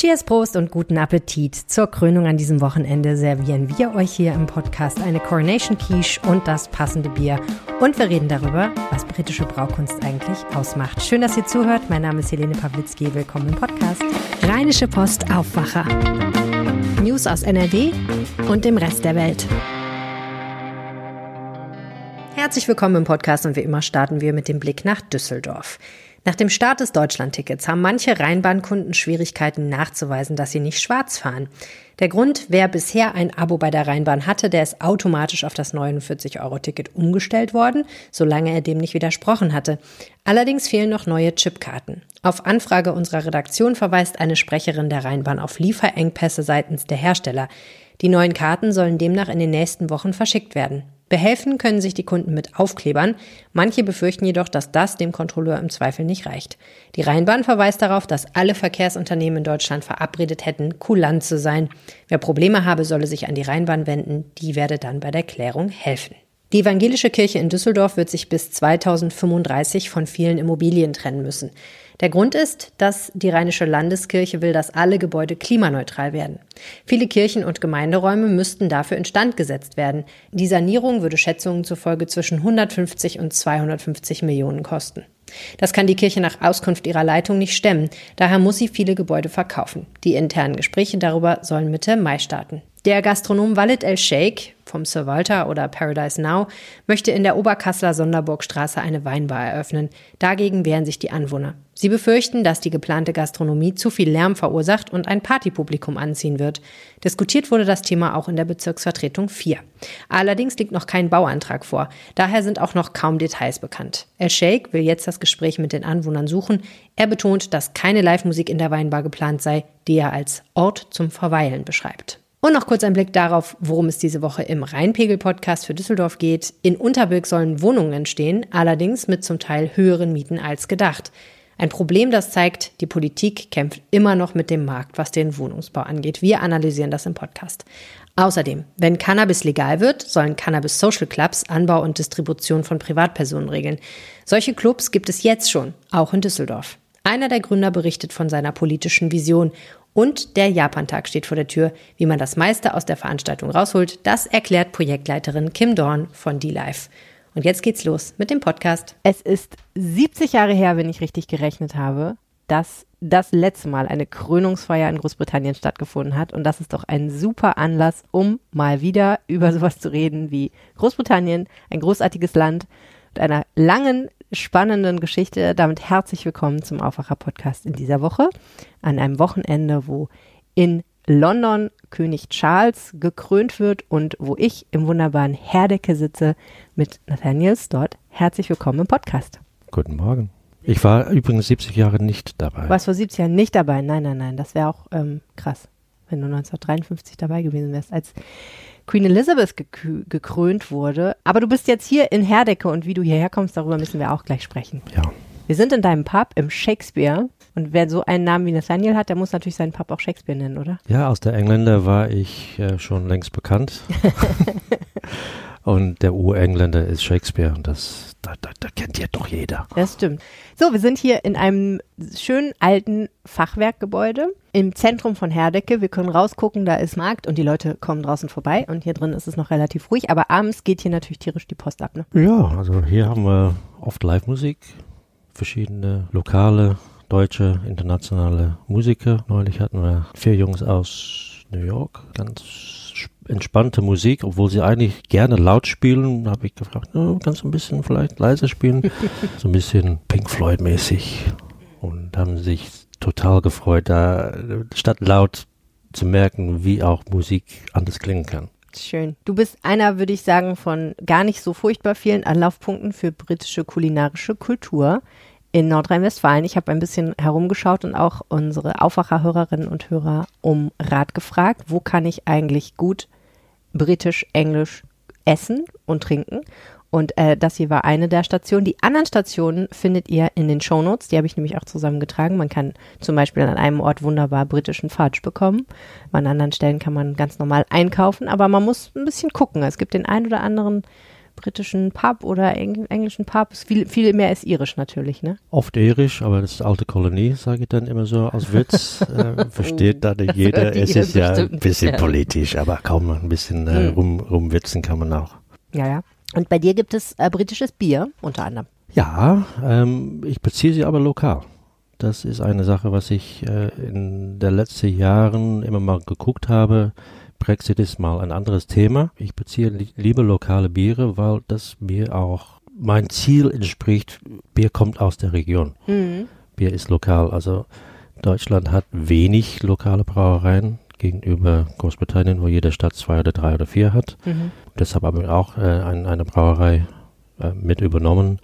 Cheers, Prost und guten Appetit. Zur Krönung an diesem Wochenende servieren wir euch hier im Podcast eine Coronation Quiche und das passende Bier. Und wir reden darüber, was britische Braukunst eigentlich ausmacht. Schön, dass ihr zuhört. Mein Name ist Helene Pawlitzki. Willkommen im Podcast. Rheinische Post Aufwacher. News aus NRW und dem Rest der Welt. Herzlich willkommen im Podcast und wie immer starten wir mit dem Blick nach Düsseldorf. Nach dem Start des Deutschlandtickets haben manche Rheinbahnkunden Schwierigkeiten nachzuweisen, dass sie nicht schwarz fahren. Der Grund, wer bisher ein Abo bei der Rheinbahn hatte, der ist automatisch auf das 49-Euro-Ticket umgestellt worden, solange er dem nicht widersprochen hatte. Allerdings fehlen noch neue Chipkarten. Auf Anfrage unserer Redaktion verweist eine Sprecherin der Rheinbahn auf Lieferengpässe seitens der Hersteller. Die neuen Karten sollen demnach in den nächsten Wochen verschickt werden. Behelfen können sich die Kunden mit Aufklebern. Manche befürchten jedoch, dass das dem Kontrolleur im Zweifel nicht reicht. Die Rheinbahn verweist darauf, dass alle Verkehrsunternehmen in Deutschland verabredet hätten, kulant zu sein. Wer Probleme habe, solle sich an die Rheinbahn wenden. Die werde dann bei der Klärung helfen. Die evangelische Kirche in Düsseldorf wird sich bis 2035 von vielen Immobilien trennen müssen. Der Grund ist, dass die Rheinische Landeskirche will, dass alle Gebäude klimaneutral werden. Viele Kirchen und Gemeinderäume müssten dafür instand gesetzt werden. Die Sanierung würde Schätzungen zufolge zwischen 150 und 250 Millionen kosten. Das kann die Kirche nach Auskunft ihrer Leitung nicht stemmen. Daher muss sie viele Gebäude verkaufen. Die internen Gespräche darüber sollen Mitte Mai starten. Der Gastronom Walid El Sheikh vom Sir Walter oder Paradise Now möchte in der Oberkasseler Sonderburgstraße eine Weinbar eröffnen. Dagegen wehren sich die Anwohner. Sie befürchten, dass die geplante Gastronomie zu viel Lärm verursacht und ein Partypublikum anziehen wird. Diskutiert wurde das Thema auch in der Bezirksvertretung 4. Allerdings liegt noch kein Bauantrag vor. Daher sind auch noch kaum Details bekannt. El Sheikh will jetzt das Gespräch mit den Anwohnern suchen. Er betont, dass keine Live-Musik in der Weinbar geplant sei, die er als Ort zum Verweilen beschreibt. Und noch kurz ein Blick darauf, worum es diese Woche im Rheinpegel-Podcast für Düsseldorf geht. In Unterbilk sollen Wohnungen entstehen, allerdings mit zum Teil höheren Mieten als gedacht. Ein Problem, das zeigt, die Politik kämpft immer noch mit dem Markt, was den Wohnungsbau angeht. Wir analysieren das im Podcast. Außerdem, wenn Cannabis legal wird, sollen Cannabis Social Clubs Anbau und Distribution von Privatpersonen regeln. Solche Clubs gibt es jetzt schon, auch in Düsseldorf. Einer der Gründer berichtet von seiner politischen Vision und der Japantag steht vor der Tür. Wie man das meiste aus der Veranstaltung rausholt, das erklärt Projektleiterin Kim Dorn von D-Life. Und jetzt geht's los mit dem Podcast. Es ist 70 Jahre her, wenn ich richtig gerechnet habe, dass das letzte Mal eine Krönungsfeier in Großbritannien stattgefunden hat. Und das ist doch ein super Anlass, um mal wieder über sowas zu reden wie Großbritannien, ein großartiges Land mit einer langen spannenden Geschichte. Damit herzlich willkommen zum Aufwacher-Podcast in dieser Woche. An einem Wochenende, wo in London König Charles gekrönt wird und wo ich im wunderbaren Herdecke sitze mit Nathaniel Stott. Herzlich willkommen im Podcast. Guten Morgen. Ich war übrigens 70 Jahre nicht dabei. Du warst vor 70 Jahren nicht dabei? Nein, nein, nein. Das wäre auch ähm, krass, wenn du 1953 dabei gewesen wärst, als Queen Elizabeth gekrönt wurde. Aber du bist jetzt hier in Herdecke und wie du hierher kommst, darüber müssen wir auch gleich sprechen. Ja. Wir sind in deinem Pub im Shakespeare. Und wer so einen Namen wie Nathaniel hat, der muss natürlich seinen Pub auch Shakespeare nennen, oder? Ja, aus der Engländer war ich äh, schon längst bekannt. und der Urengländer ist Shakespeare und das, da, da, da kennt ja doch jeder. Das stimmt. So, wir sind hier in einem schönen alten Fachwerkgebäude im Zentrum von Herdecke. Wir können rausgucken, da ist Markt und die Leute kommen draußen vorbei und hier drin ist es noch relativ ruhig, aber abends geht hier natürlich tierisch die Post ab. Ne? Ja, also hier haben wir oft Live-Musik, verschiedene lokale, deutsche, internationale Musiker. Neulich hatten wir vier Jungs aus New York, ganz entspannte Musik, obwohl sie eigentlich gerne laut spielen. habe ich gefragt, oh, kannst du ein bisschen vielleicht leise spielen? so ein bisschen Pink Floyd mäßig. Und haben sich total gefreut, da statt laut zu merken, wie auch Musik anders klingen kann. Schön. Du bist einer, würde ich sagen, von gar nicht so furchtbar vielen Anlaufpunkten für britische kulinarische Kultur in Nordrhein-Westfalen. Ich habe ein bisschen herumgeschaut und auch unsere Aufwacherhörerinnen und Hörer um Rat gefragt, wo kann ich eigentlich gut britisch, englisch essen und trinken. Und äh, das hier war eine der Stationen. Die anderen Stationen findet ihr in den Shownotes. Die habe ich nämlich auch zusammengetragen. Man kann zum Beispiel an einem Ort wunderbar britischen Fudge bekommen. An anderen Stellen kann man ganz normal einkaufen, aber man muss ein bisschen gucken. Es gibt den ein oder anderen britischen Pub oder eng englischen Pub? Viel, viel mehr ist irisch natürlich, ne? Oft irisch, aber das ist alte Kolonie, sage ich dann immer so als Witz. äh, versteht da nicht Das jeder. Es ist ja ein bisschen ja. politisch, aber kaum ein bisschen äh, Hm. rum, rumwitzen kann man auch. Ja, ja. Und bei dir gibt es äh, britisches Bier unter anderem. Ja, ähm, ich beziehe sie aber lokal. Das ist eine Sache, was ich äh, in den letzten Jahren immer mal geguckt habe. Brexit ist mal ein anderes Thema. Ich beziehe li lieber lokale Biere, weil das mir auch mein Ziel entspricht. Bier kommt aus der Region. Bier ist lokal. Also Deutschland hat wenig lokale Brauereien gegenüber Großbritannien, wo jede Stadt zwei oder drei oder vier hat. Mhm. Deshalb haben wir auch äh, ein, eine Brauerei äh, mit übernommen.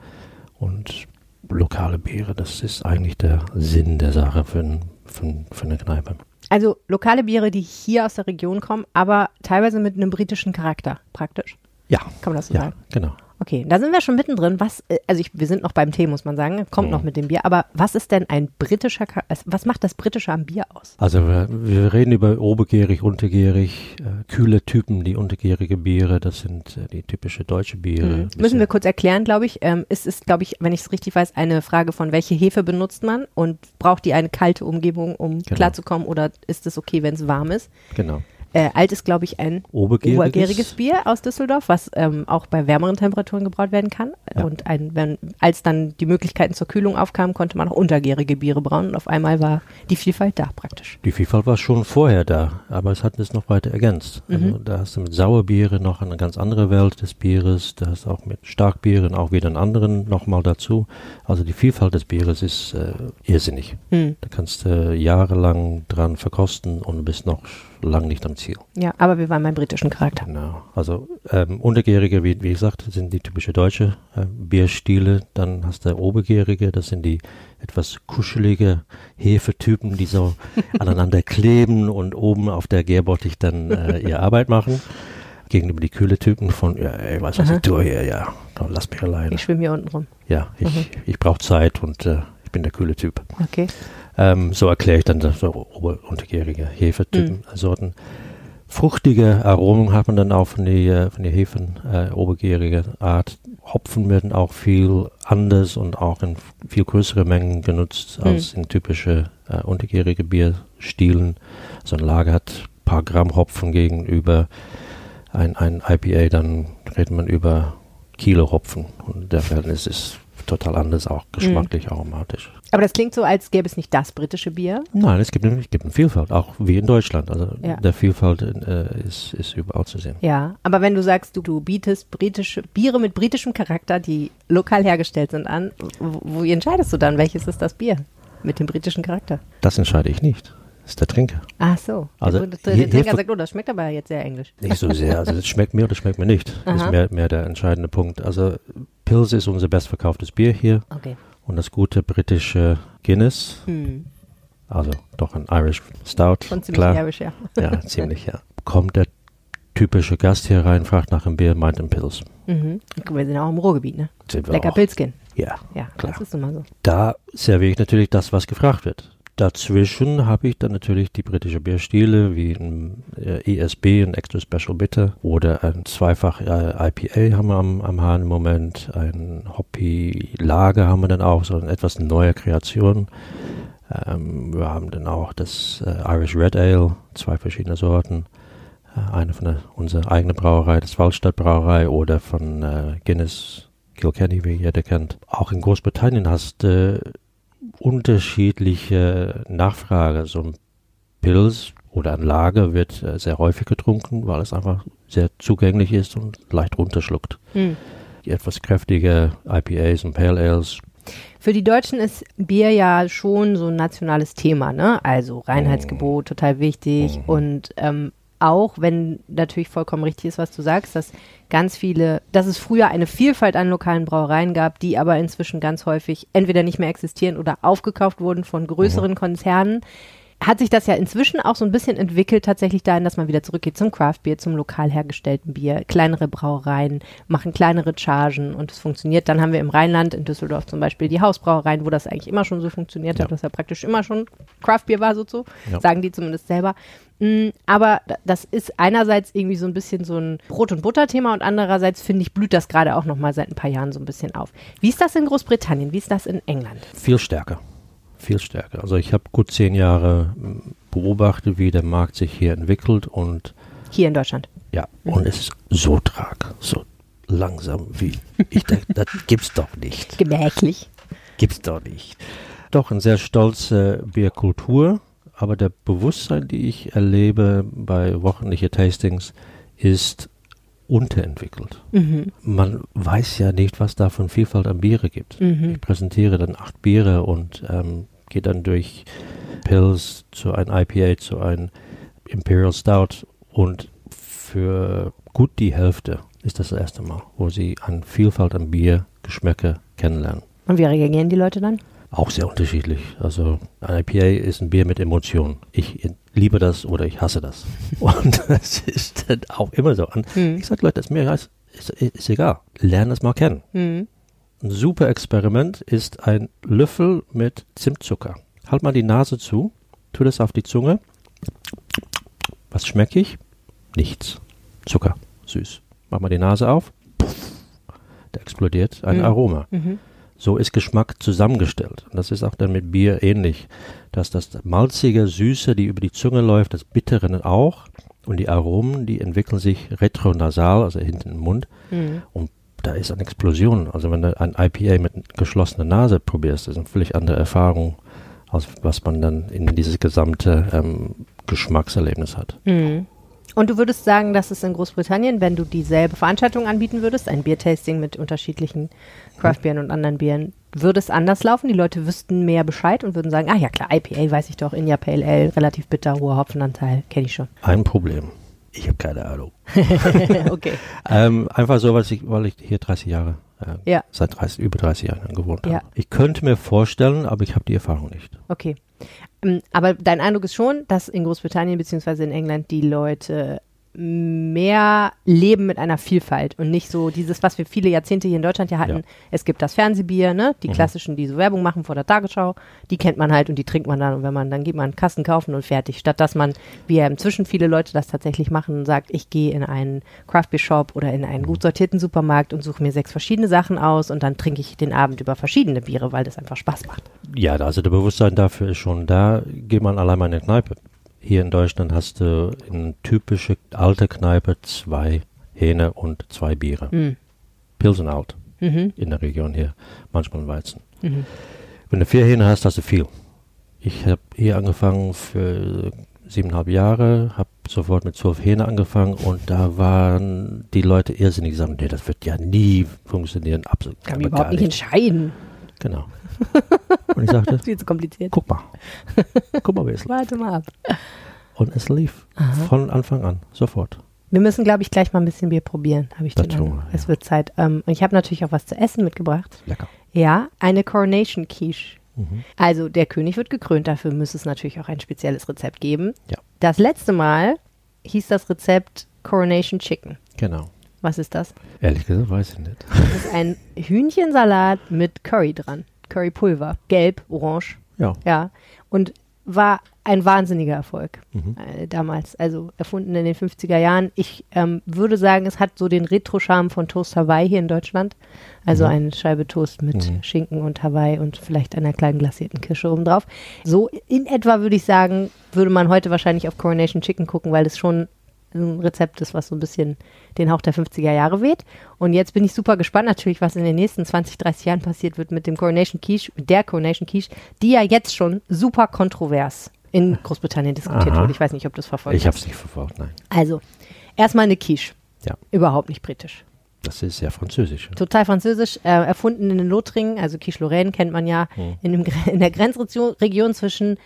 Und lokale Biere, das ist eigentlich der Sinn der Sache für, ein, für, ein, für eine Kneipe. Also lokale Biere, die hier aus der Region kommen, aber teilweise mit einem britischen Charakter, praktisch. Ja, Kann man das so ja, sagen? genau. Okay, da sind wir schon mittendrin. Was, äh, also ich, wir sind noch beim Tee, muss man sagen, kommt noch mit dem Bier. Aber was ist denn ein britischer, was macht das Britische am Bier aus? Also wir, wir reden über obergärig, untergärig, äh, kühle Typen, die untergärige Biere, das sind äh, die typische deutsche Biere. Mhm. Müssen wir kurz erklären, glaube ich. Ähm, es ist, glaube ich, wenn ich es richtig weiß, eine Frage von, welche Hefe benutzt man und braucht die eine kalte Umgebung, um Genau. klarzukommen oder ist es okay, wenn es warm ist? Genau. Äh, alt ist, glaube ich, ein Obergäriges, obergäriges Bier aus Düsseldorf, was ähm, auch bei wärmeren Temperaturen gebraut werden kann. Ja. Und ein, wenn, als dann die Möglichkeiten zur Kühlung aufkamen, konnte man auch untergärige Biere brauen und auf einmal war die Vielfalt da praktisch. Die Vielfalt war schon vorher da, aber es hat es noch weiter ergänzt. Also Mhm. da hast du mit Sauerbiere noch eine ganz andere Welt des Bieres, da hast du auch mit Starkbieren auch wieder einen anderen nochmal dazu. Also die Vielfalt des Bieres ist äh, irrsinnig. Hm. Da kannst du jahrelang dran verkosten und bist noch lang nicht am Ziel. Ja, aber wir waren beim britischen Charakter. Genau. Also ähm, Untergärige, wie, wie gesagt, sind die typische deutsche äh, Bierstile. Dann hast du Obergärige, das sind die etwas kuschelige Hefetypen, die so aneinander kleben und oben auf der Gärbottich dann äh, ihre Arbeit machen. Gegenüber die kühle Typen von, ja, ey, was was Aha. ich tue hier, ja, komm, lass mich alleine. Ich schwimme hier unten rum. Ja, ich, Mhm. ich brauche Zeit und äh, ich bin der kühle Typ. Okay. Ähm, so erkläre ich dann das so ober- untergärige Hefetypen, Mhm. Sorten. Fruchtige Aromen hat man dann auch von die, äh, von die Hefen, äh, obergärige Art. Hopfen werden auch viel anders und auch in viel größere Mengen genutzt als in typische äh, untergärige Bierstilen. So ein Lager hat ein paar Gramm Hopfen gegenüber ein, ein IPA, dann redet man über Kilo Hopfen und der Verhältnis ist total anders, auch geschmacklich, aromatisch. Aber das klingt so, als gäbe es nicht das britische Bier. Nein, es gibt, es gibt eine Vielfalt, auch wie in Deutschland. Also Ja. der Vielfalt äh, ist, ist überall zu sehen. Ja, aber wenn du sagst, du, du bietest britische Biere mit britischem Charakter, die lokal hergestellt sind, an, wo, wie entscheidest du dann, welches ist das Bier mit dem britischen Charakter? Das entscheide ich nicht. Ist der Trinker. Ach so. Also der, der, der Trinker sagt, oh, das schmeckt aber jetzt sehr englisch. Nicht so sehr. Also das schmeckt mir oder schmeckt mir nicht. Das Aha. ist mehr, mehr der entscheidende Punkt. Also Pils ist unser bestverkauftes Bier hier Okay. und das gute britische Guinness, Hm. also doch ein Irish Stout, Schon ziemlich klar. erbisch, ja. Ja, ziemlich, ja. Kommt der typische Gast hier rein, fragt nach einem Bier, meint einen Pils. Mhm. Wir sind auch im Ruhrgebiet, ne? Sind wir Lecker auch. Pilzkin. Ja, Ja, Klar. das ist immer so. Da serviere ich natürlich das, was gefragt wird. Dazwischen habe ich dann natürlich die britische Bierstile wie ein äh, ESB, ein Extra Special Bitter oder ein zweifach äh, IPA haben wir am, am Hahn im Moment. Ein Hoppy Lager haben wir dann auch, so eine etwas neue Kreation. Ähm, wir haben dann auch das äh, Irish Red Ale, zwei verschiedene Sorten. Äh, eine von der, unserer eigenen Brauerei, das Waldstadt Brauerei oder von Guinness Kilkenny, wie jeder kennt. Auch in Großbritannien hast du unterschiedliche Nachfrage. So ein Pilz oder ein Lager wird äh, sehr häufig getrunken, weil es einfach sehr zugänglich ist und leicht runterschluckt. Hm. Die etwas kräftige IPAs und Pale Ales, Für die Deutschen ist Bier ja schon so ein nationales Thema, ne? Also Reinheitsgebot, total wichtig. Mhm. Und ähm, auch, wenn natürlich vollkommen richtig ist, was du sagst, dass ganz viele, dass es früher eine Vielfalt an lokalen Brauereien gab, die aber inzwischen ganz häufig entweder nicht mehr existieren oder aufgekauft wurden von größeren Konzernen. Hat sich das ja inzwischen auch so ein bisschen entwickelt, tatsächlich dahin, dass man wieder zurückgeht zum Craftbier, zum lokal hergestellten Bier. Kleinere Brauereien machen kleinere Chargen und es funktioniert. Dann haben wir im Rheinland, in Düsseldorf zum Beispiel, die Hausbrauereien, wo das eigentlich immer schon so funktioniert Ja. hat, dass ja praktisch immer schon Craftbier war, so so, Ja. sagen die zumindest selber. Mm, Aber das ist einerseits irgendwie so ein bisschen so ein Brot- und Butter-Thema und andererseits finde ich, blüht das gerade auch nochmal seit ein paar Jahren so ein bisschen auf. Wie ist das in Großbritannien? Wie ist das in England? Viel stärker. Viel stärker. Also ich habe gut zehn Jahre m, beobachtet, wie der Markt sich hier entwickelt und Hier in Deutschland. ja, und es ist so trag, so langsam wie ich denke, das gibt's doch nicht. Gemächlich. Gibt's doch nicht. Doch eine sehr stolze Bierkultur, aber der Bewusstsein, die ich erlebe bei wöchentlichen Tastings, ist unterentwickelt. Mhm. Man weiß ja nicht, was da von Vielfalt an Biere gibt. Mhm. Ich präsentiere dann acht Biere und ähm, gehe dann durch Pills zu einem IPA, zu einem Imperial Stout und für gut die Hälfte ist das das erste Mal, wo sie an Vielfalt an Bier, Geschmäcke kennenlernen. Und wie reagieren die Leute dann? Auch sehr unterschiedlich. Also ein IPA ist ein Bier mit Emotionen. Ich liebe das oder ich hasse das. Und das ist dann auch immer so. Hm. ich sage Leute, das ist mir ist, ist, egal. Lern es mal kennen. Mhm. Ein super Experiment ist ein Löffel mit Zimtzucker. Halt mal die Nase zu, tu das auf die Zunge. Was schmecke ich? Nichts. Zucker, süß. Mach mal die Nase auf. Da explodiert ein Mhm. Aroma. Mhm. So ist Geschmack zusammengestellt. Und das ist auch dann mit Bier ähnlich. Dass das malzige, süße, die über die Zunge läuft, das bittere auch. Und die Aromen, die entwickeln sich retronasal, also hinten im Mund. Mhm. Und da ist eine Explosion. Also wenn du ein IPA mit geschlossener Nase probierst, das ist eine völlig andere Erfahrung, als was man dann in dieses gesamte ähm, Geschmackserlebnis hat. Mhm. Und du würdest sagen, dass es in Großbritannien, wenn du dieselbe Veranstaltung anbieten würdest, ein Biertasting mit unterschiedlichen Craftbieren und anderen Bieren, würde es anders laufen? Die Leute wüssten mehr Bescheid und würden sagen, ah ja klar, IPA weiß ich doch, India Pale Ale, relativ bitter, hoher Hopfenanteil, kenne ich schon. Ein Problem. Ich habe keine Ahnung. okay. Ähm, einfach so, weil ich, weil ich hier 30 Jahre, äh, Ja. seit 30, über 30 Jahren gewohnt Ja. habe. Ich könnte mir vorstellen, aber ich habe die Erfahrung nicht. Okay. Ähm, Aber dein Eindruck ist schon, dass in Großbritannien bzw. in England die Leute mehr leben mit einer Vielfalt und nicht so dieses, was wir viele Jahrzehnte hier in Deutschland ja hatten. Ja. Es gibt das Fernsehbier, ne? Die Mhm. klassischen, die so Werbung machen vor der Tagesschau, die kennt man halt und die trinkt man dann und wenn man, dann geht man einen Kasten kaufen und fertig. Statt dass man, wie ja inzwischen viele Leute das tatsächlich machen und sagt, ich gehe in einen Craft Beer Shop oder in einen gut sortierten Supermarkt und suche mir sechs verschiedene Sachen aus und dann trinke ich den Abend über verschiedene Biere, weil das einfach Spaß macht. Ja, also der Bewusstsein dafür ist schon da. Geht man allein mal in eine Kneipe. Hier in Deutschland hast du in typische alte Kneipe zwei Hähne und zwei Biere. Mhm. Pilsen alt Mhm. in der Region hier, manchmal Weizen. Mhm. Wenn du vier Hähne hast, hast du viel. Ich habe hier angefangen für siebeneinhalb Jahre, habe sofort mit zwölf Hähne angefangen und da waren die Leute irrsinnig gesagt, nee, das wird ja nie funktionieren. Absolut. Kann mich überhaupt nicht entscheiden. Genau. Und ich sagte, Viel zu kompliziert. guck mal. Guck mal, wie es läuft. Warte mal ab. Und es lief Aha. von Anfang an, sofort. Wir müssen, glaube ich, gleich mal ein bisschen Bier probieren, habe ich Das den wir, Es ja. wird Zeit. Ähm, und ich habe natürlich auch was zu essen mitgebracht. Lecker. Ja, eine Coronation Quiche. Mhm. Also der König wird gekrönt, dafür müsste es natürlich auch ein spezielles Rezept geben. Ja. Das letzte Mal hieß das Rezept Coronation Chicken. Genau. Was ist das? Ehrlich gesagt, weiß ich nicht. Das ist ein Hühnchensalat mit Curry dran. Currypulver. Gelb, orange. Ja. Ja. Und war ein wahnsinniger Erfolg Mhm. äh, damals. Also erfunden in den 50er Jahren. Ich ähm, würde sagen, es hat so den Retro-Charme von Toast Hawaii hier in Deutschland. Also Mhm. eine Scheibe Toast mit Mhm. Schinken und Hawaii und vielleicht einer kleinen glasierten Kirsche obendrauf. So in etwa würde ich sagen, würde man heute wahrscheinlich auf Coronation Chicken gucken, weil es schon ein Rezept ist, was so ein bisschen den Hauch der 50er Jahre weht. Und jetzt bin ich super gespannt natürlich, was in den nächsten 20, 30 Jahren passiert wird mit dem Coronation Quiche, mit der Coronation Quiche, die ja jetzt schon super kontrovers in Großbritannien diskutiert Aha. wurde. Ich weiß nicht, ob du das verfolgt Ich habe es nicht verfolgt, nein. Also, erstmal eine Quiche. Ja. Überhaupt nicht britisch. Das ist ja französisch. Total französisch, äh, erfunden in den Lothringen, also Quiche Lorraine kennt man ja, Mhm. in, dem, in der Grenzregion Region zwischen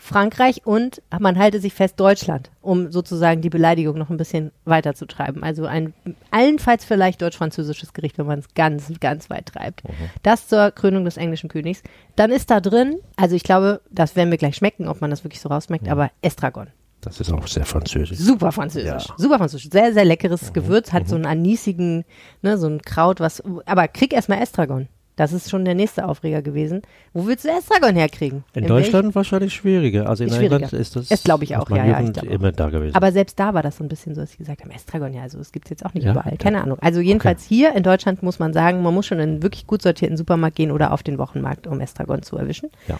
Frankreich und man halte sich fest Deutschland, um sozusagen die Beleidigung noch ein bisschen weiter zu treiben. Also ein allenfalls vielleicht deutsch-französisches Gericht, wenn man es ganz, ganz weit treibt. Das zur Krönung des englischen Königs. Dann ist da drin, also ich glaube, das werden wir gleich schmecken, ob man das wirklich so rausschmeckt, aber Estragon. Das ist auch sehr französisch. Super französisch. Ja. Super französisch. Sehr, sehr leckeres Gewürz, hat so einen anisigen, ne, so ein Kraut, was, aber krieg erstmal Estragon. Das ist schon der nächste Aufreger gewesen. Wo willst du Estragon herkriegen? In welch- Deutschland wahrscheinlich schwieriger. Also in schwieriger. England ist das Das glaube ich auch, ja, ja, ich immer da gewesen. Aber selbst da war das so ein bisschen so, dass sie gesagt haben, Estragon, ja, also es gibt es jetzt auch nicht Ja, überall. ja. Keine Ahnung. Also jedenfalls hier in Deutschland muss man sagen, man muss schon in einen wirklich gut sortierten Supermarkt gehen oder auf den Wochenmarkt, um Estragon zu erwischen. ja.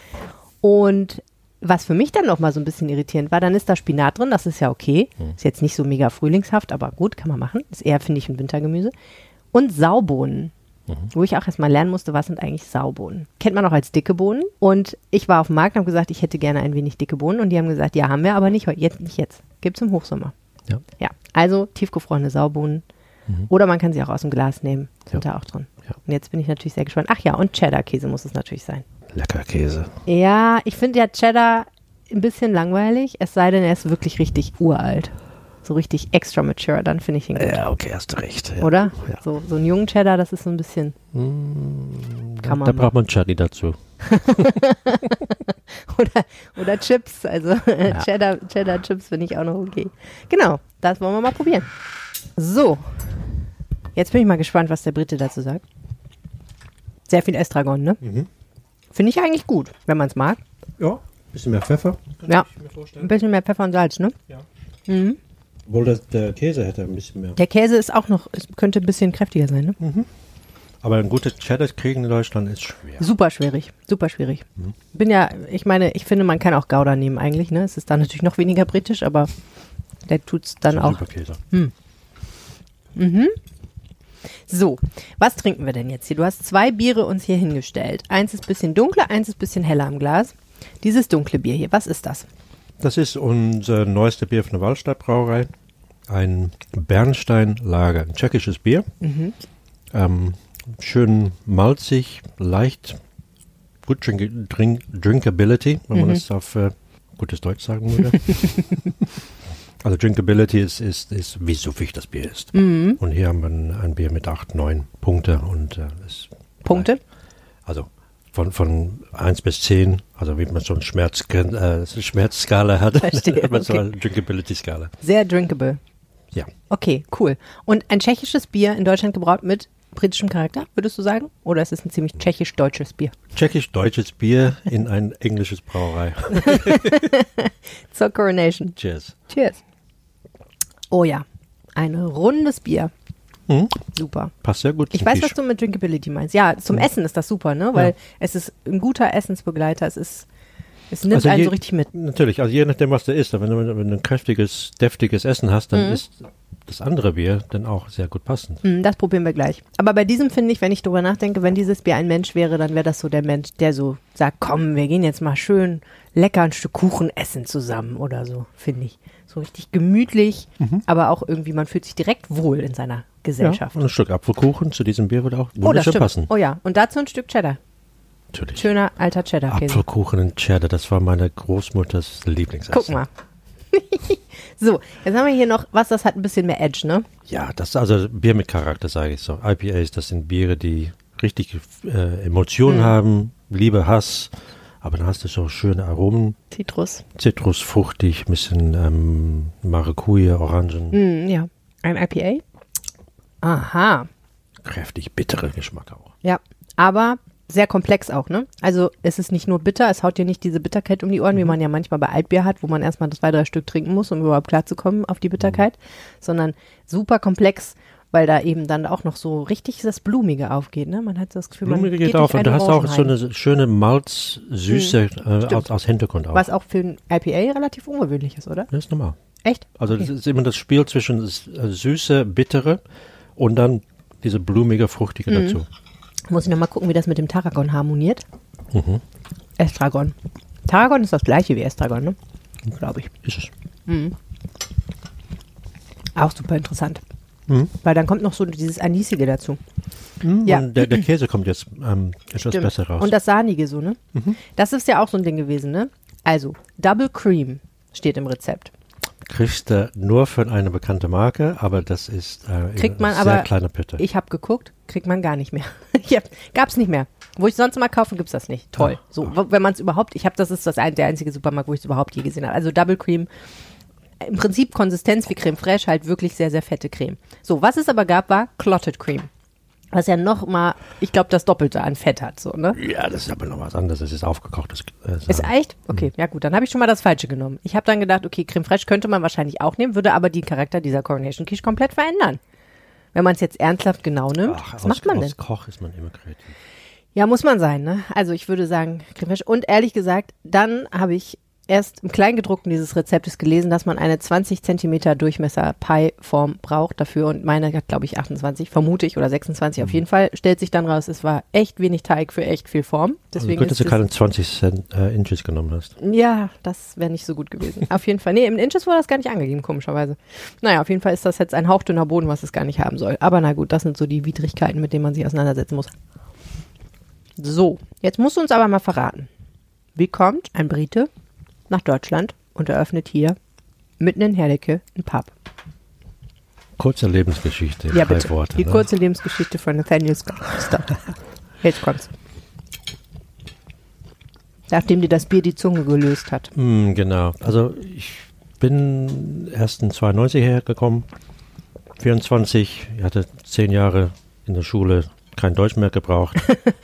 Und was für mich dann noch mal so ein bisschen irritierend war, dann ist da Spinat drin, das ist ja okay. Hm. Ist jetzt nicht so mega frühlingshaft, aber gut, kann man machen. Ist eher, finde ich, ein Wintergemüse. Und Saubohnen. Mhm. Wo ich auch erstmal lernen musste, was sind eigentlich Saubohnen. Kennt man auch als dicke Bohnen. Und ich war auf dem Markt und habe gesagt, ich hätte gerne ein wenig dicke Bohnen. Und die haben gesagt, ja, haben wir, aber nicht heute, jetzt, nicht jetzt. Gibt's im Hochsommer. Ja. Ja, also tiefgefrorene Saubohnen. Oder man kann sie auch aus dem Glas nehmen. Sind Mhm. Ja. da auch drin. Ja. Und jetzt bin ich natürlich sehr gespannt. Ach ja, und Cheddar-Käse muss es natürlich sein. Lecker Käse. Ja, ich finde ja Cheddar ein bisschen langweilig, es sei denn, er ist wirklich richtig uralt. So richtig extra mature, dann finde ich ihn gut. Ja, okay, hast du recht. Ja. Oder? Ja. So, so einen jungen Cheddar, das ist so ein bisschen. Kann man da braucht man Chutney dazu. Oder, oder Chips, also Cheddar, Cheddar Chips finde ich auch noch okay. Genau, das wollen wir mal probieren. So, jetzt bin ich mal gespannt, was der Brite dazu sagt. Sehr viel Estragon, ne? Mhm. Finde ich eigentlich gut, wenn man es mag. Ja, bisschen mehr Pfeffer. Ja, ein bisschen mehr Pfeffer und Salz, ne? Obwohl das, der Käse hätte ein bisschen mehr. Der Käse ist auch noch, es könnte ein bisschen kräftiger sein, ne? Aber ein gutes Cheddar kriegen in Deutschland ist schwer. Super schwierig, super schwierig. Bin ja, ich meine, ich finde, man kann auch Gouda nehmen eigentlich, ne? Es ist dann natürlich noch weniger britisch, aber der tut's dann auch. Super Käse. So, was trinken wir denn jetzt hier? Du hast zwei Biere uns hier hingestellt. Eins ist bisschen dunkler, eins ist bisschen heller im Glas. Dieses dunkle Bier hier, was ist das? Das ist unser neueste Bier von der Waldstadtbrauerei. Ein Bernstein-Lager, ein tschechisches Bier. Ähm, schön malzig, leicht, gut drink, drink, Drinkability, wenn man das auf äh, gutes Deutsch sagen würde. also Drinkability ist, ist, ist, wie suffig das Bier ist. Und hier haben wir ein, ein Bier mit 8, 9 Punkte und äh, Punkte? also von, von 1 bis 10, also wie man so eine Schmerz, äh, Schmerzskala hat, Verstehe, man so okay. eine Drinkability-Skala. Sehr drinkable. Ja. Okay, cool. Und ein tschechisches Bier in Deutschland gebraut mit britischem Charakter, würdest du sagen? Oder ist es ein ziemlich tschechisch-deutsches Bier? Tschechisch-deutsches Bier in ein englisches Brauerei. Zur Coronation. Cheers. Cheers. Oh ja, ein rundes Bier. Mhm. Super. Passt sehr gut Ich weiß, Fisch. was du mit Drinkability meinst. Ja, zum Essen ist das super, ne? Weil Ja. es ist ein guter Essensbegleiter. Es ist, es nimmt Also einen je- so richtig mit. Natürlich, also je nachdem, was isst. Aber Wenn du, wenn du ein kräftiges, deftiges Essen hast, Mhm. dann ist das andere Bier dann auch sehr gut passend. Hm, Das probieren wir gleich. Aber bei diesem finde ich, wenn ich drüber nachdenke, wenn dieses Bier ein Mensch wäre, dann wäre das so der Mensch, der so sagt, komm, wir gehen jetzt mal schön lecker ein Stück Kuchen essen zusammen oder so, finde ich. So richtig gemütlich, aber auch irgendwie, man fühlt sich direkt wohl in seiner Ja, Gesellschaft. und ein Stück Apfelkuchen zu diesem Bier würde auch oh, wunderschön stimmt. passen. Oh ja, und dazu ein Stück Cheddar. Natürlich. Schöner alter Cheddar-Käse. Apfelkuchen in Cheddar, das war meine Großmutters Lieblingsessen. Guck mal. so, jetzt haben wir hier noch was, das hat ein bisschen mehr Edge, ne? Ja, das ist also Bier mit Charakter, sage ich so. IPAs, das sind Biere, die richtig äh, Emotionen Mhm. haben, Liebe, Hass, aber dann hast du so schöne Aromen, Zitrus. Zitrus, fruchtig, bisschen ähm, Maracuja, Orangen, Hm, ja. Ein IPA? Aha. kräftig bitterer Geschmack auch. Ja, aber sehr komplex auch, ne? Also es ist nicht nur bitter, es haut dir nicht diese Bitterkeit um die Ohren, wie man ja manchmal bei Altbier hat, wo man erstmal zwei, drei Stück trinken muss, um überhaupt klarzukommen auf die Bitterkeit, sondern super komplex, weil da eben dann auch noch so richtig das Blumige aufgeht, ne? Man hat das Gefühl, man Blumige geht geht auf und du hast auch so eine schöne Malz-Süße äh, aus, aus Hintergrund auch. Was auch für ein IPA relativ ungewöhnlich ist, oder? Das ist normal. Echt? Also Okay. das ist immer das Spiel zwischen das äh, süße, bittere und dann diese blumige, fruchtige Mhm. dazu. Muss ich nochmal gucken, wie das mit dem Tarragon harmoniert. Mhm. Estragon. Tarragon ist das gleiche wie Estragon, ne? Glaube ich. Ist es. Auch super interessant. Mhm. Weil dann kommt noch so dieses Anisige dazu. Ja. Und der, der Käse kommt jetzt ähm, etwas besser raus. Und das Sahnige so, ne? Das ist ja auch so ein Ding gewesen, ne? Also, Double Cream steht im Rezept. Kriegst du nur für eine bekannte Marke, aber das ist äh, Kriegt man sehr aber- kleine Pütte. Ich habe geguckt, kriegt man gar nicht mehr. hab, gab's nicht mehr. Wo ich sonst mal kaufen, gibt's das nicht. Toll. Ah, so, w- wenn man es überhaupt, ich habe, das ist das ein, der einzige Supermarkt, wo ich es überhaupt je gesehen habe. Also Double Cream. Im Prinzip Konsistenz wie Creme Fraiche, halt wirklich sehr, sehr fette Creme. So, was es aber gab, war Clotted Cream. Was ja noch mal, ich glaube, das Doppelte an Fett hat, so, ne? ja, das ist aber noch was anderes. Das ist aufgekochtes. Äh, Ist echt? Okay, ja gut, dann habe ich schon mal das Falsche genommen. Ich habe dann gedacht, okay, Creme Fraiche könnte man wahrscheinlich auch nehmen, würde aber die Charakter dieser Coronation Quiche komplett verändern. Wenn man es jetzt ernsthaft genau nimmt, Ach, was aus, macht man denn? Als Koch ist man immer kreativ. Ja, muss man sein, ne? Also ich würde sagen, Creme Fraiche. Und ehrlich gesagt, dann habe ich erst im Kleingedruckten dieses Rezeptes gelesen, dass man eine 20 Zentimeter Durchmesser Pie-Form braucht dafür. Und meine hat, glaube ich, 28, vermute ich, oder 26 Mhm. auf jeden Fall. Stellt sich dann raus, es war echt wenig Teig für echt viel Form. Also Deswegen gut, dass du keine 20 Cent, äh, Inches genommen hast. ja, das wäre nicht so gut gewesen. Auf jeden Fall. Nee, im Inches wurde das gar nicht angegeben, komischerweise. Naja, auf jeden Fall ist das jetzt ein hauchdünner Boden, was es gar nicht haben soll. Aber na gut, das sind so die Widrigkeiten, mit denen man sich auseinandersetzen muss. So, jetzt musst du uns aber mal verraten. Wie kommt ein Brite nach Deutschland und eröffnet hier mitten in Herdecke ein Pub? Kurze Lebensgeschichte. Ja, drei bitte. Worte, die ne? kurze Lebensgeschichte von Nathaniel Scott. Jetzt kommt's. Nachdem dir das Bier die Zunge gelöst hat. Mm, genau. Also ich bin erst in 92 hergekommen. 24. Ich hatte zehn Jahre in der Schule kein Deutsch mehr gebraucht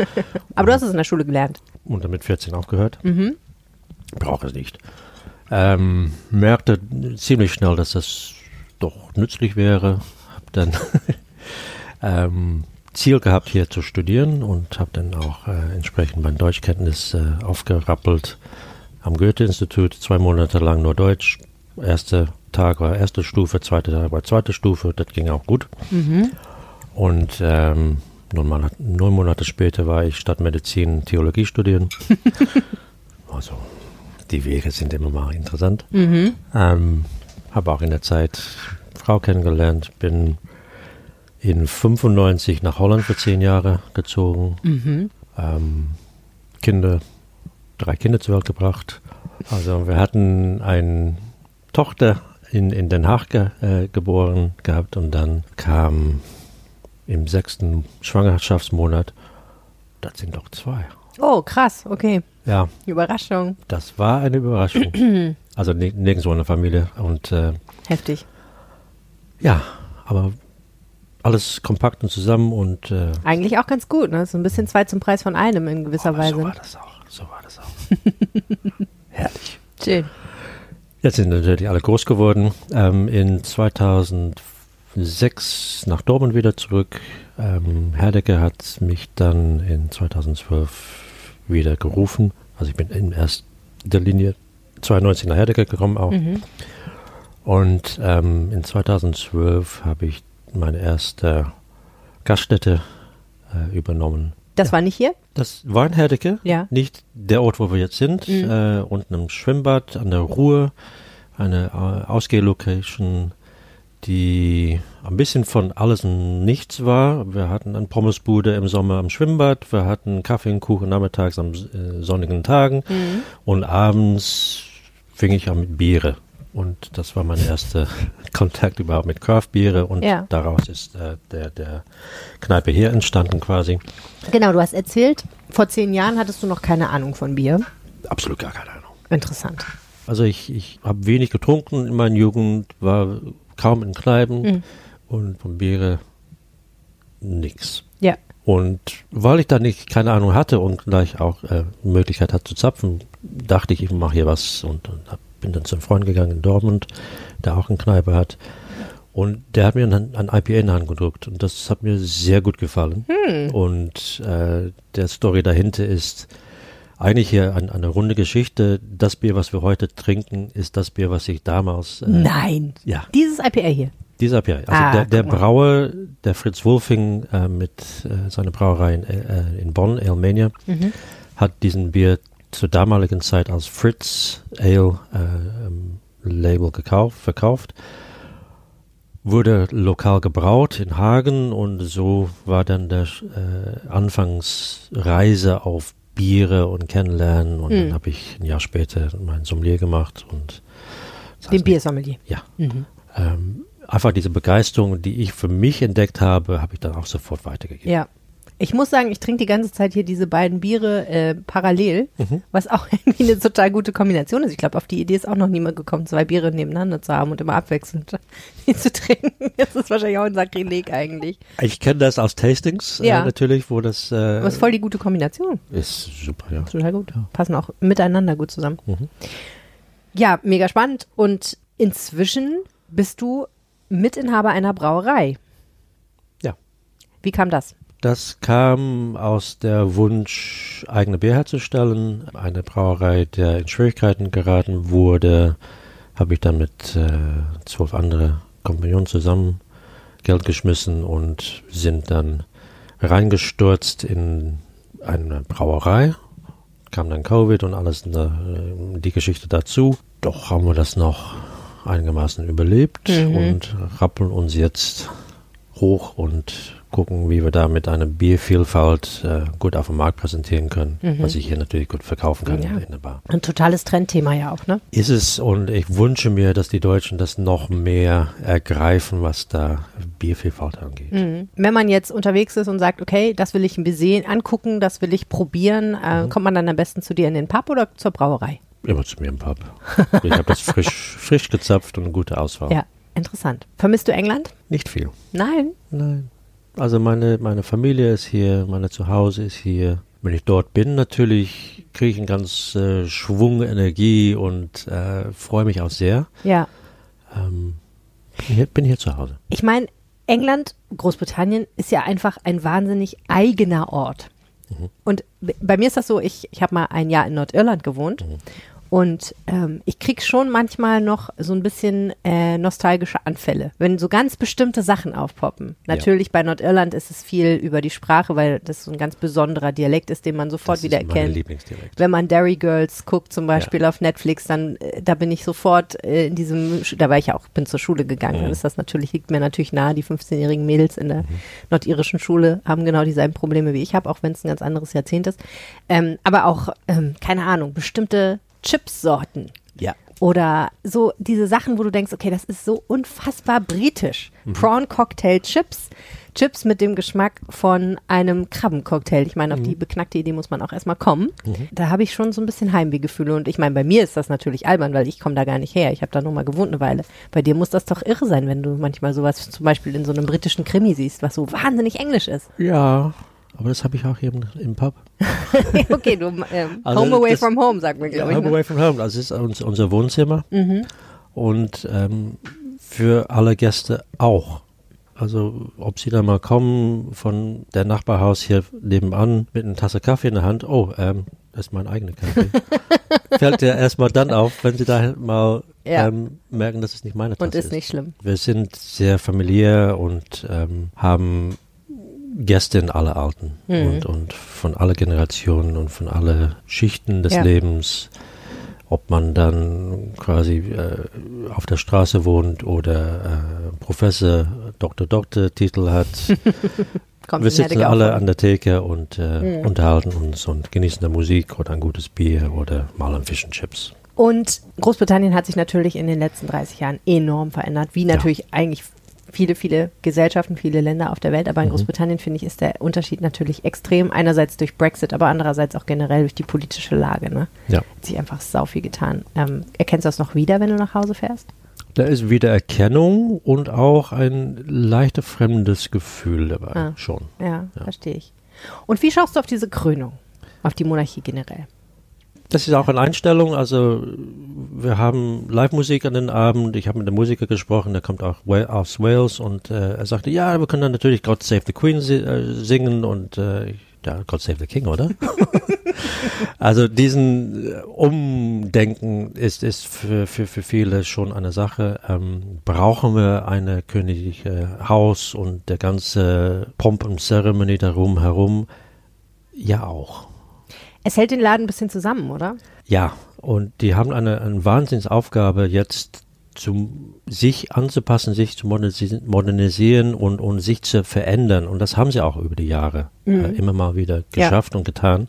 Aber du hast es in der Schule gelernt. und dann mit 14 aufgehört. Mhm. Brauche es nicht. Ähm, merkte ziemlich schnell, dass das doch nützlich wäre. Hab dann ähm, Ziel gehabt, hier zu studieren und habe dann auch äh, entsprechend mein Deutschkenntnis äh, aufgerappelt am Goethe-Institut. Zwei Monate lang nur Deutsch. Erster Tag war erste Stufe, zweiter Tag war zweite Stufe. Das ging auch gut. Und ähm, neun, Monate, neun Monate später war ich statt Medizin Theologie studieren. also die Wege sind immer mal interessant. Ähm, habe auch in der Zeit Frau kennengelernt, bin in 95 nach Holland für zehn Jahre gezogen, ähm, Kinder, drei Kinder zur Welt gebracht. Also wir hatten eine Tochter in, in Den Haag ge, äh, geboren gehabt und dann kam im sechsten Schwangerschaftsmonat, das sind doch zwei. Oh, krass, okay. Ja, Überraschung. das war eine Überraschung. also ni- nirgendwo in der Familie. Und äh, Heftig. ja, aber alles kompakt und zusammen und äh, Eigentlich auch ganz gut, ne? So ein bisschen zwei zum Preis von einem in gewisser so Weise. war das auch. So war das auch. Herrlich. Schön. Jetzt sind natürlich alle groß geworden. Ähm, in 2006 nach Dortmund wieder zurück. Ähm, Herdecke hat mich dann in 2012 wieder gerufen. Also ich bin in erster Linie 92 nach Herdecke gekommen auch. Mhm. Und ähm, in 2012 habe ich meine erste Gaststätte äh, übernommen. Das war nicht hier? Das war in Herdecke, Ja. nicht der Ort, wo wir jetzt sind. Mhm. Äh, unten im Schwimmbad an der Ruhr, eine äh, Ausgehlocation, die ein bisschen von alles und nichts war. Wir hatten eine Pommesbude im Sommer am Schwimmbad, wir hatten Kaffee und Kuchen nachmittags an äh, sonnigen Tagen Mhm. und abends fing ich an mit Biere. Und das war mein erster Kontakt überhaupt mit Craft-Biere und Ja. daraus ist äh, der, der Kneipe hier entstanden quasi. Genau, du hast erzählt, vor zehn Jahren hattest du noch keine Ahnung von Bier. Absolut gar keine Ahnung. Interessant. Also ich, ich habe wenig getrunken in meiner Jugend, war kaum in Kneipen Mhm. und von Biere nix. Ja. Und weil ich da nicht keine Ahnung hatte und gleich auch äh, Möglichkeit hatte zu zapfen, dachte ich, ich mache hier was und, und hab, bin dann zum Freund gegangen in Dortmund, der auch eine Kneipe hat. Und der hat mir ein, ein IPA in die Hand gedrückt und das hat mir sehr gut gefallen. Und äh, der Story dahinter ist eigentlich hier ein, eine runde Geschichte. Das Bier, was wir heute trinken, ist das Bier, was ich damals äh, Nein. ja, Dieses IPA hier. dieser Bier. Also Ah, der, der. Brauer, der Fritz Wolfing äh, mit äh, seiner Brauerei in, äh, in Bonn, Almania, Mhm. hat diesen Bier zur damaligen Zeit als Fritz Ale äh, ähm, Label gekauft, verkauft. Wurde lokal gebraut in Hagen und so war dann der äh, Anfangsreise auf Biere und kennenlernen. Und Mhm. dann habe ich ein Jahr später mein Sommelier gemacht und das Den Biersommelier. Ja. Mhm. Ähm, einfach diese Begeisterung, die ich für mich entdeckt habe, habe ich dann auch sofort weitergegeben. Ja. Ich muss sagen, ich trinke die ganze Zeit hier diese beiden Biere äh, parallel, Mhm. was auch irgendwie eine total gute Kombination ist. Ich glaube, auf die Idee ist auch noch niemand gekommen, zwei Biere nebeneinander zu haben und immer abwechselnd die zu trinken. Das ist wahrscheinlich auch ein Sakrileg eigentlich. Ich kenne das aus Tastings Ja. äh, natürlich, wo das äh, ist voll die gute Kombination. ist super, ja. Total gut. Passen auch miteinander gut zusammen. Mhm. Ja, mega spannend. Und inzwischen bist du Mitinhaber einer Brauerei. Ja. Wie kam das? Das kam aus der Wunsch, eigene Bier herzustellen. Eine Brauerei, der in Schwierigkeiten geraten wurde, habe ich dann mit äh, zwölf anderen Kompagnonen zusammen Geld geschmissen und sind dann reingestürzt in eine Brauerei. Kam dann Covid und alles, in der, äh, die Geschichte dazu. Doch haben wir das noch einigermaßen überlebt Mhm. und rappeln uns jetzt hoch und gucken, wie wir da mit einer Biervielfalt äh, gut auf dem Markt präsentieren können, was ich hier natürlich gut verkaufen kann Mhm. Ja. in der Bar. Ein totales Trendthema ja auch, ne? Ist es und ich wünsche mir, dass die Deutschen das noch mehr ergreifen, was da Biervielfalt angeht. Mhm. Wenn man jetzt unterwegs ist und sagt, okay, das will ich ein bisschen angucken, das will ich probieren, äh, Mhm. kommt man dann am besten zu dir in den Pub oder zur Brauerei? Immer zu mir im Pub. Ich habe das frisch, frisch gezapft und eine gute Auswahl. Ja, interessant. Vermisst du England? Nicht viel. Nein. Nein. Also meine, meine Familie ist hier, meine Zuhause ist hier. Wenn ich dort bin, natürlich kriege ich einen ganz äh, Schwung, Energie und äh, freue mich auch sehr. Ja. Ähm, bin, hier, bin hier zu Hause. Ich meine, England, Großbritannien ist ja einfach ein wahnsinnig eigener Ort. Und b- bei mir ist das so, ich, ich habe mal ein Jahr in Nordirland gewohnt und ähm, ich krieg schon manchmal noch so ein bisschen äh, nostalgische Anfälle, wenn so ganz bestimmte Sachen aufpoppen. Natürlich bei Nordirland ist es viel über die Sprache, weil das so ein ganz besonderer Dialekt ist, den man sofort das wieder erkennt. Wenn man Derry Girls guckt, zum Beispiel auf Netflix, dann äh, da bin ich sofort äh, in diesem, da war ich ja auch, bin zur Schule gegangen, dann ist das natürlich, liegt mir natürlich nahe, die 15-jährigen Mädels in der nordirischen Schule haben genau dieselben Probleme wie ich habe, auch wenn es ein ganz anderes Jahrzehnt ist. Ähm, aber auch, ähm, keine Ahnung, bestimmte Chipsorten Ja. oder so diese Sachen, wo du denkst, okay, das ist so unfassbar britisch. Prawn Cocktail Chips. Chips mit dem Geschmack von einem Krabbencocktail. Ich meine, auf die beknackte Idee muss man auch erstmal kommen. Da habe ich schon so ein bisschen Heimwehgefühle. Und ich meine, bei mir ist das natürlich albern, weil ich komme da gar nicht her. Ich habe da nur mal gewohnt eine Weile. Bei dir muss das doch irre sein, wenn du manchmal sowas zum Beispiel in so einem britischen Krimi siehst, was so wahnsinnig englisch ist. Ja, aber das habe ich auch hier im, Pub. okay, du ähm, Also Home away from home, sagt man, glaube ich. home Ne? away from home. Das ist uns, unser Wohnzimmer. Und ähm, für alle Gäste auch. Also ob sie da mal kommen von der Nachbarhaus hier nebenan mit einer Tasse Kaffee in der Hand, oh, ähm, das ist mein eigener Kaffee. Fällt dir erstmal dann auf, wenn sie da mal Ja. ähm, merken, dass es nicht meine Tasse Und ist nicht schlimm. Wir sind sehr familiär und ähm, haben Gäste in alle Alten Mhm. und, und von alle Generationen und von alle Schichten des Ja. Lebens. Ob man dann quasi äh, auf der Straße wohnt oder äh, Professor, Doktor, Doktor Titel hat. Wir sitzen alle an der Theke und äh, Mhm. unterhalten uns und genießen der Musik oder ein gutes Bier oder mal ein Fish and Chips. Und Großbritannien hat sich natürlich in den letzten 30 Jahren enorm verändert, wie natürlich eigentlich viele, viele Gesellschaften, viele Länder auf der Welt. Aber in Großbritannien, finde ich, ist der Unterschied natürlich extrem. Einerseits durch Brexit, aber andererseits auch generell durch die politische Lage. Ne? Ja. Hat sich einfach sau viel getan. Ähm, erkennst du das noch wieder, wenn du nach Hause fährst? Da ist wieder Erkennung und auch ein leichter fremdes Gefühl dabei. Ah. Schon. Ja, Ja. verstehe ich. Und wie schaust du auf diese Krönung? Auf die Monarchie generell? Das ist auch eine Einstellung. Also wir haben Live-Musik an den Abend. Ich habe mit dem Musiker gesprochen, der kommt auch aus Wales und äh, er sagte, ja, wir können dann natürlich God Save the Queen äh, singen und äh, ja, God Save the King, oder? also diesen äh, Umdenken ist, ist für, für, für viele schon eine Sache. Ähm, brauchen wir eine königliche Haus und der ganze Pomp und Ceremony darum herum? Ja auch. Es hält den Laden ein bisschen zusammen, oder? Ja, und die haben eine, eine Wahnsinnsaufgabe jetzt zum, sich anzupassen, sich zu modernisieren und, und sich zu verändern. Und das haben sie auch über die Jahre mhm. äh, immer mal wieder geschafft ja. und getan.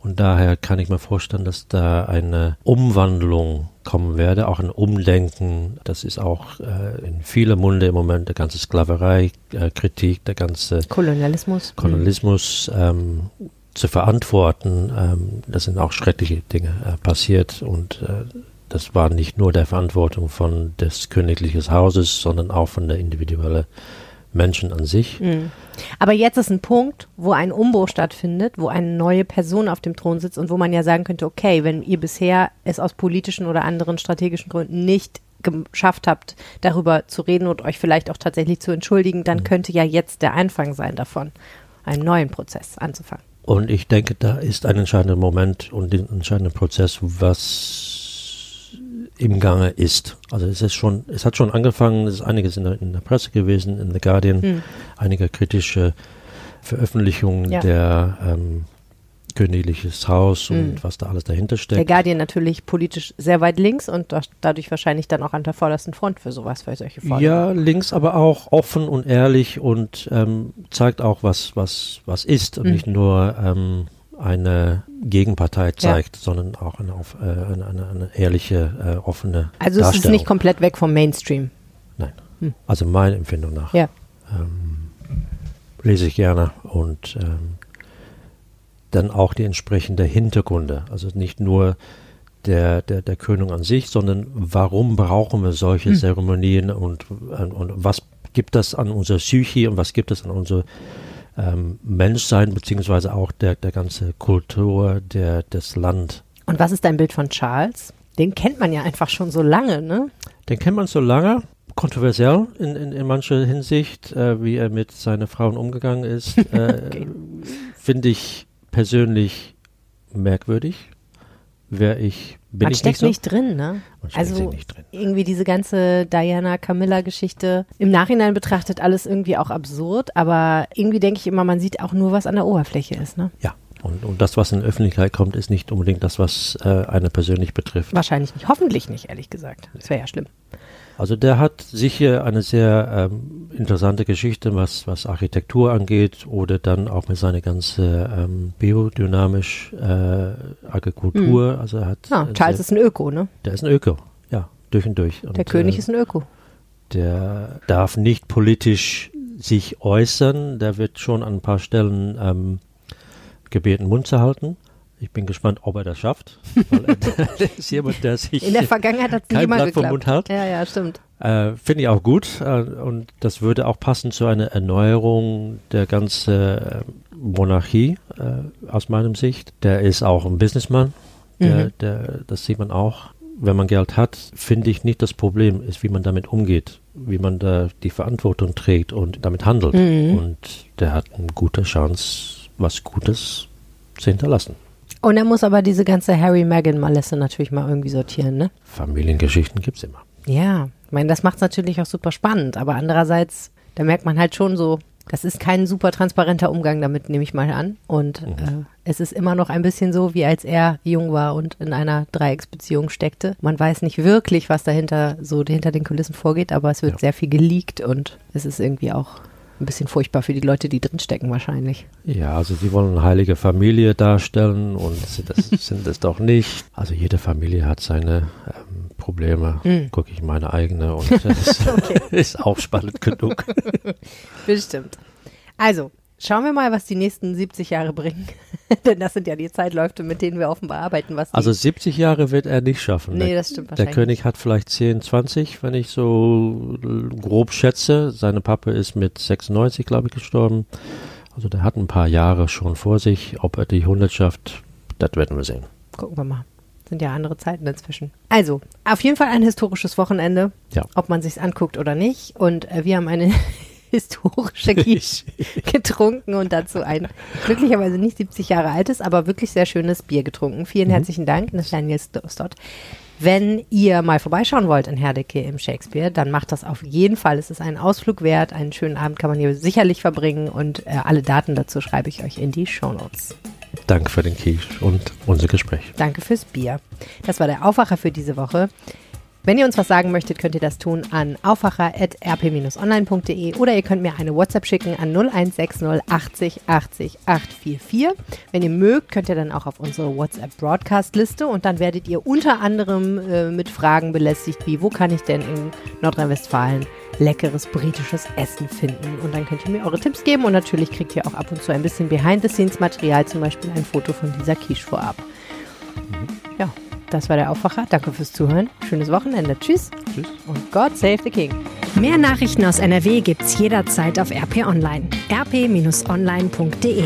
Und daher kann ich mir vorstellen, dass da eine Umwandlung kommen werde, auch ein Umdenken. Das ist auch äh, in viele Munde im Moment, der ganze Sklaverei-Kritik, äh, der ganze Kolonialismus, Kolonialismus ähm, zu verantworten. Ähm, das sind auch schreckliche Dinge äh, passiert und äh, das war nicht nur der Verantwortung von des königlichen Hauses, sondern auch von der individuellen Menschen an sich. Mhm. Aber jetzt ist ein Punkt, wo ein Umbruch stattfindet, wo eine neue Person auf dem Thron sitzt und wo man ja sagen könnte, okay, wenn ihr bisher es aus politischen oder anderen strategischen Gründen nicht geschafft habt, darüber zu reden und euch vielleicht auch tatsächlich zu entschuldigen, dann mhm. könnte ja jetzt der Anfang sein davon, einen neuen Prozess anzufangen. Und ich denke, da ist ein entscheidender Moment und ein entscheidender Prozess, was im Gange ist. Also es ist schon, es hat schon angefangen, es ist einiges in der, in der Presse gewesen, in The Guardian, hm. einige kritische Veröffentlichungen ja. der ähm, königliches Haus und hm. was da alles dahinter steckt. Der Guardian natürlich politisch sehr weit links und dadurch wahrscheinlich dann auch an der vordersten Front für sowas, für solche Forderungen. Ja, links, aber auch offen und ehrlich und ähm, zeigt auch, was, was, was ist und hm. nicht nur ähm, eine Gegenpartei zeigt, ja. sondern auch eine, auf, äh, eine, eine, eine, ehrliche, äh, offene Also es ist nicht komplett weg vom Mainstream. Nein. Hm. Also meiner Empfindung nach. Ja. Ähm, lese ich gerne und ähm, dann auch die entsprechende Hintergründe. Also nicht nur der, der, der Krönung an sich, sondern warum brauchen wir solche hm. Zeremonien und, und, und was gibt das an unserer Psyche und was gibt es an unserer ähm, Menschsein, beziehungsweise auch der, der ganze Kultur, der, des Land. Und was ist dein Bild von Charles? Den kennt man ja einfach schon so lange, ne? Den kennt man so lange, kontroversiell in, in, in mancher Hinsicht, äh, wie er mit seinen Frauen umgegangen ist, äh, okay. finde ich persönlich merkwürdig. Wäre ich bin Man ich steckt nicht, so? nicht drin, ne? Also drin. irgendwie diese ganze Diana Camilla Geschichte im Nachhinein betrachtet alles irgendwie auch absurd, aber irgendwie denke ich immer, man sieht auch nur, was an der Oberfläche ist, ne? Ja. Und, und das, was in die Öffentlichkeit kommt, ist nicht unbedingt das, was äh, eine persönlich betrifft. Wahrscheinlich nicht. Hoffentlich nicht, ehrlich gesagt. Das wäre ja schlimm. Also der hat sicher eine sehr ähm, interessante Geschichte, was, was Architektur angeht oder dann auch mit seiner ganzen ähm, biodynamisch äh, Agrikultur. Mhm. Also er hat ja, Charles sehr, ist ein Öko, ne? Der ist ein Öko, ja, durch und durch. Und, der König äh, ist ein Öko. Der darf nicht politisch sich äußern. Der wird schon an ein paar Stellen ähm, gebeten, Mund zu halten. Ich bin gespannt, ob er das schafft. Weil er, ist jemand, der sich in der Vergangenheit hat kein Blatt vom Mund hat. Ja, ja, stimmt. Äh, Finde ich auch gut äh, und das würde auch passen zu einer Erneuerung der ganzen äh, Monarchie äh, aus meinem Sicht. Der ist auch ein Businessman. Der, mhm. der, das sieht man auch. Wenn man Geld hat, finde ich nicht das Problem ist, wie man damit umgeht, wie man da die Verantwortung trägt und damit handelt. Mhm. Und der hat eine gute Chance, was Gutes zu hinterlassen. Und er muss aber diese ganze Harry-Meghan-Malesse natürlich mal irgendwie sortieren, ne? Familiengeschichten gibt es immer. Ja, ich meine, das macht es natürlich auch super spannend, aber andererseits, da merkt man halt schon so, das ist kein super transparenter Umgang damit, nehme ich mal an. Und mhm. äh, es ist immer noch ein bisschen so, wie als er jung war und in einer Dreiecksbeziehung steckte. Man weiß nicht wirklich, was dahinter so hinter den Kulissen vorgeht, aber es wird ja. sehr viel geleakt und es ist irgendwie auch ein bisschen furchtbar für die Leute, die drinstecken wahrscheinlich. Ja, also sie wollen eine heilige Familie darstellen und das sind es doch nicht. Also jede Familie hat seine ähm, Probleme. Mhm. Gucke ich meine eigene und das ist auch spannend genug. Bestimmt. Also, Schauen wir mal, was die nächsten 70 Jahre bringen. Denn das sind ja die Zeitläufe, mit denen wir offenbar arbeiten. Was also 70 Jahre wird er nicht schaffen. Nee, das stimmt wahrscheinlich. Der König hat vielleicht 10, 20, wenn ich so grob schätze. Seine Pappe ist mit 96, glaube ich, gestorben. Also der hat ein paar Jahre schon vor sich. Ob er die 100 schafft, das werden wir sehen. Gucken wir mal. Sind ja andere Zeiten dazwischen. Also, auf jeden Fall ein historisches Wochenende. Ja. Ob man sich's anguckt oder nicht. Und äh, wir haben eine historische Quiche getrunken und dazu ein glücklicherweise nicht 70 Jahre altes, aber wirklich sehr schönes Bier getrunken. Vielen mhm. herzlichen Dank, Nathaniel Stott. Wenn ihr mal vorbeischauen wollt in Herdecke im Shakespeare, dann macht das auf jeden Fall. Es ist ein Ausflug wert. Einen schönen Abend kann man hier sicherlich verbringen und äh, alle Daten dazu schreibe ich euch in die Show Notes. Danke für den Quiche und unser Gespräch. Danke fürs Bier. Das war der Aufwacher für diese Woche. Wenn ihr uns was sagen möchtet, könnt ihr das tun an aufwacher.rp-online.de oder ihr könnt mir eine WhatsApp schicken an 0160 80 80 844. Wenn ihr mögt, könnt ihr dann auch auf unsere WhatsApp-Broadcast-Liste und dann werdet ihr unter anderem äh, mit Fragen belästigt, wie wo kann ich denn in Nordrhein-Westfalen leckeres britisches Essen finden. Und dann könnt ihr mir eure Tipps geben und natürlich kriegt ihr auch ab und zu ein bisschen Behind-the-Scenes-Material, zum Beispiel ein Foto von dieser Quiche vorab. Ja, das war der Aufwacher. Danke fürs Zuhören. Schönes Wochenende. Tschüss. Tschüss. Und God save the King. Mehr Nachrichten aus NRW gibt's jederzeit auf RP Online. rp-online.de